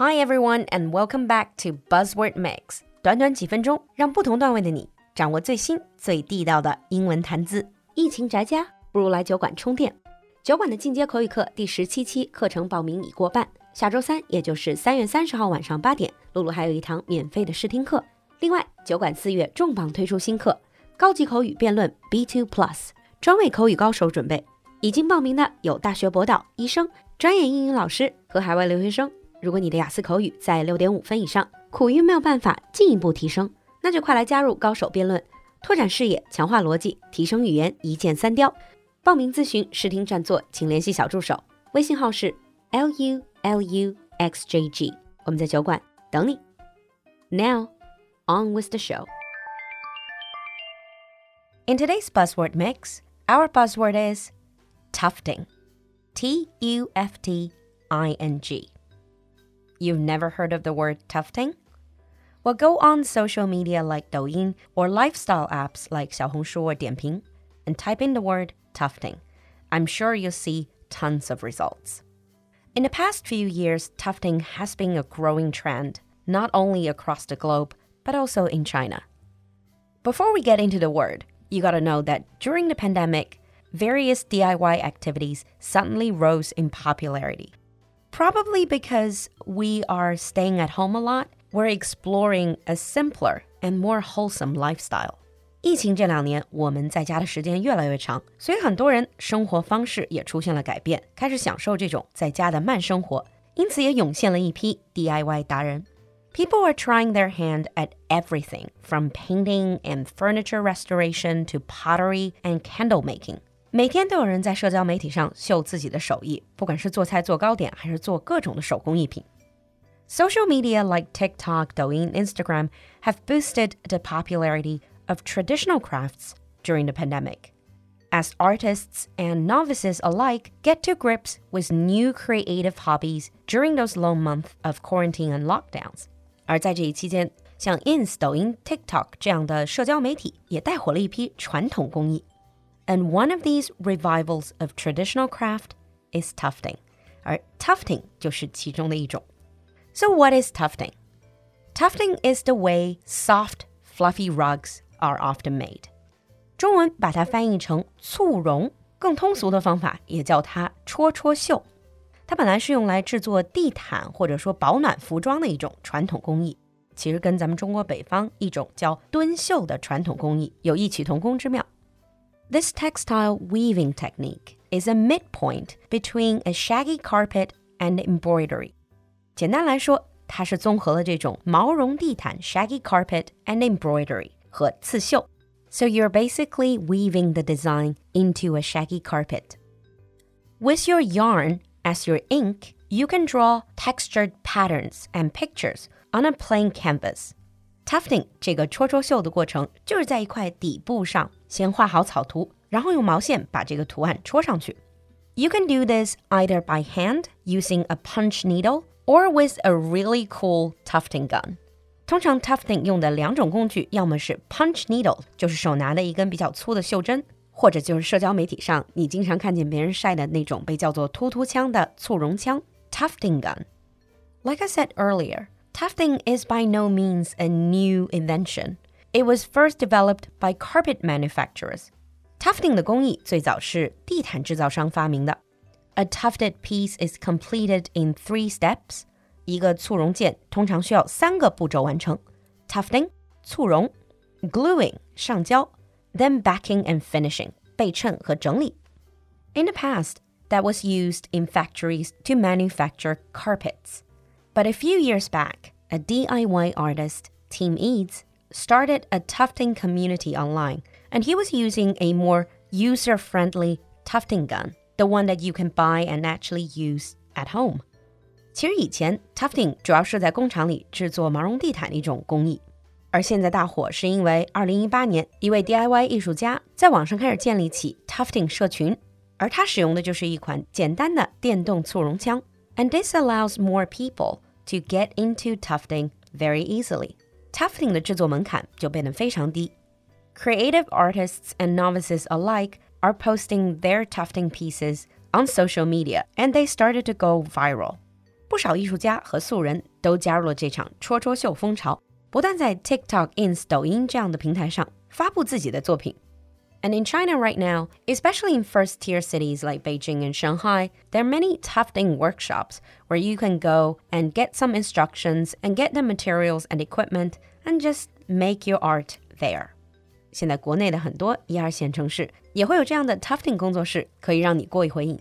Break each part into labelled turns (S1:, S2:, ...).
S1: Hi everyone, and welcome back to Buzzword Mix。短短几分钟，让不同段位的你掌握最新、最地道的英文谈资。疫情宅家，不如来酒馆充电。酒馆的进阶口语课第十七期课程报名已过半，下周三，也就是三月三十号晚上八点，露露还有一堂免费的试听课。另外，酒馆四月重磅推出新课——高级口语辩论 B2 Plus，专为口语高手准备。已经报名的有大学博导、医生、专业英语老师和海外留学生。如果你的雅思口语在六点五分以上，苦于没有办法进一步提升，那就快来加入高手辩论，拓展视野，强化逻辑，提升语言，一箭三雕。报名咨询、试听占座，请联系小助手，微信号是 l u l u x j g。我们在酒馆等你。Now, on with the show. In today's buzzword mix, our buzzword is tufting. T U F T I N G. You've never heard of the word tufting? Well, go on social media like Douyin or lifestyle apps like Xiaohongshu or Dianping and type in the word tufting. I'm sure you'll see tons of results. In the past few years, tufting has been a growing trend, not only across the globe, but also in China. Before we get into the word, you gotta know that during the pandemic, various DIY activities suddenly rose in popularity. Probably because we are staying at home a lot, we're exploring a simpler and more wholesome lifestyle. 疫情这两年，我们在家的时间越来越长，所以很多人生活方式也出现了改变，开始享受这种在家的慢生活。因此，也涌现了一批 DIY 达人。People are trying their hand at everything from painting and furniture restoration to pottery and candle making. 每天都有人在社交媒体上秀自己的手艺，不管是做菜、做糕点，还是做各种的手工艺品。Social media like TikTok, Douyin, Instagram have boosted the popularity of traditional crafts during the pandemic. As artists and novices alike get to grips with new creative hobbies during those long months of quarantine and lockdowns. 而在这一期间，像 Ins、抖音、TikTok 这样的社交媒体也带火了一批传统工艺。 and one of these revivals of traditional craft is tufting. Alright, tufting So, what is tufting? Tufting is the way soft, fluffy rugs are often made. 中文把它翻译成簇绒，更通俗的方法也叫它戳戳绣。它本来是用来制作地毯或者说保暖服装的一种传统工艺，其实跟咱们中国北方一种叫蹲绣的传统工艺有异曲同工之妙。this textile weaving technique is a midpoint between a shaggy carpet and embroidery. 简单来说，它是综合了这种毛绒地毯 shaggy carpet and embroidery 和刺绣。So you're basically weaving the design into a shaggy carpet. With your yarn as your ink, you can draw textured patterns and pictures on a plain canvas. Tufting 这个戳戳绣的过程，就是在一块底布上先画好草图，然后用毛线把这个图案戳上去。You can do this either by hand using a punch needle or with a really cool tufting gun. 通常 tufting 用的两种工具，要么是 punch needle，就是手拿的一根比较粗的袖珍，或者就是社交媒体上你经常看见别人晒的那种被叫做突突枪的簇绒枪 tufting gun。Like I said earlier, Tufting is by no means a new invention. It was first developed by carpet manufacturers. Tufting 的工艺最早是地毯制造商发明的。A tufted piece is completed in three steps. 一个簇绒件通常需要三个步骤完成：tufting 簇绒，gluing 上胶，then backing and finishing 被衬和整理。In the past, that was used in factories to manufacture carpets. But a few years back, a DIY artist, Tim Eads, started a tufting community online, and he was using a more user friendly tufting gun, the one that you can buy and actually use at home. 其实以前 tufting 主要是在工厂里制作毛绒地毯的一种工艺，而现在大火是因为2018年一位 DIY 艺术家在网上开始建立起 tufting 社群，而他使用的就是一款简单的电动簇绒枪。And this allows more people to get into tufting very easily. Tufting Creative artists and novices alike are posting their tufting pieces on social media, and they started to go viral. 不少艺术家和素人都加入了这场戳戳绣风潮，不但在 And in China right now, especially in first tier cities like Beijing and Shanghai, there are many tufting workshops where you can go and get some instructions and get the materials and equipment and just make your art there. 现在国内的很多一二线城市也会有这样的 tufting 工作室，可以让你过一回瘾。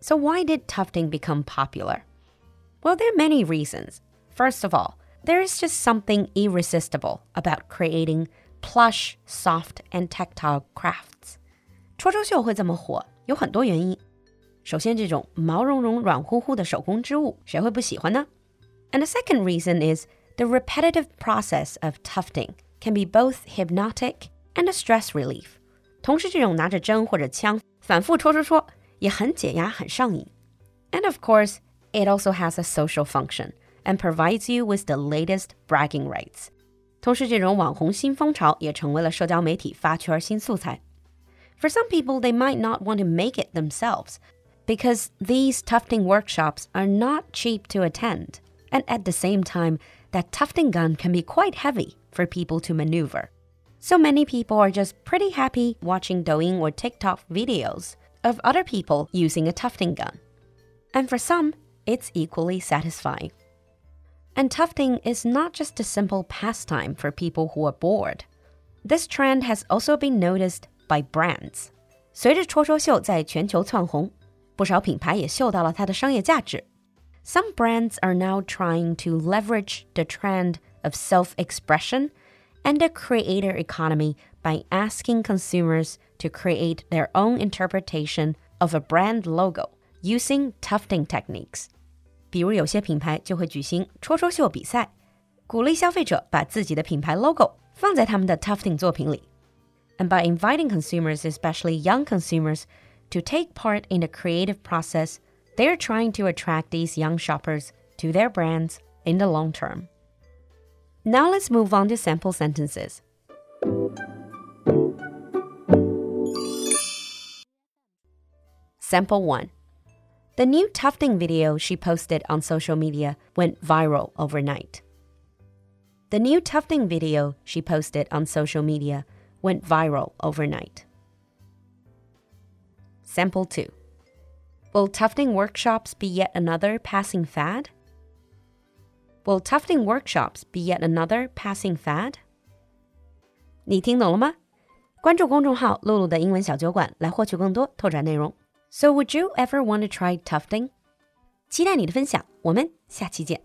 S1: So why did tufting become popular? Well, there are many reasons. First of all, there is just something irresistible about creating plush, soft, and tactile crafts. 戳戳绣会这么火，有很多原因。首先，这种毛茸茸、软乎乎的手工织物，谁会不喜欢呢？And the second reason is the repetitive process of tufting can be both hypnotic and a stress relief. 同时，这种拿着针或者枪反复戳戳戳，也很解压、很上瘾。And of course, it also has a social function and provides you with the latest bragging rights. 同时，这种网红新风潮也成为了社交媒体发圈新素材。For some people, they might not want to make it themselves because these tufting workshops are not cheap to attend. And at the same time, that tufting gun can be quite heavy for people to maneuver. So many people are just pretty happy watching Douyin or TikTok videos of other people using a tufting gun. And for some, it's equally satisfying. And tufting is not just a simple pastime for people who are bored. This trend has also been noticed by brands. 随着戳戳绣在全球窜红，不少品牌也嗅到了它的商业价值。Some brands are now trying to leverage the trend of self-expression and the creator economy by asking consumers to create their own interpretation of a brand logo using tufting techniques. 比如有些品牌就会举行戳戳绣比赛，鼓励消费者把自己的品牌 logo 放在他们的 tufting 作品里。And by inviting consumers, especially young consumers, to take part in the creative process, they are trying to attract these young shoppers to their brands in the long term. Now let's move on to sample sentences. Sample 1 the new tufting video she posted on social media went viral overnight. The new tufting video she posted on social media went viral overnight. Sample 2 Will tufting workshops be yet another passing fad? Will tufting workshops be yet another passing fad? 你听懂了吗？关注公众号“璐璐的英文小酒馆”来获取更多拓展内容。so would you ever want to try tufting? 期待你的分享，我们下期见。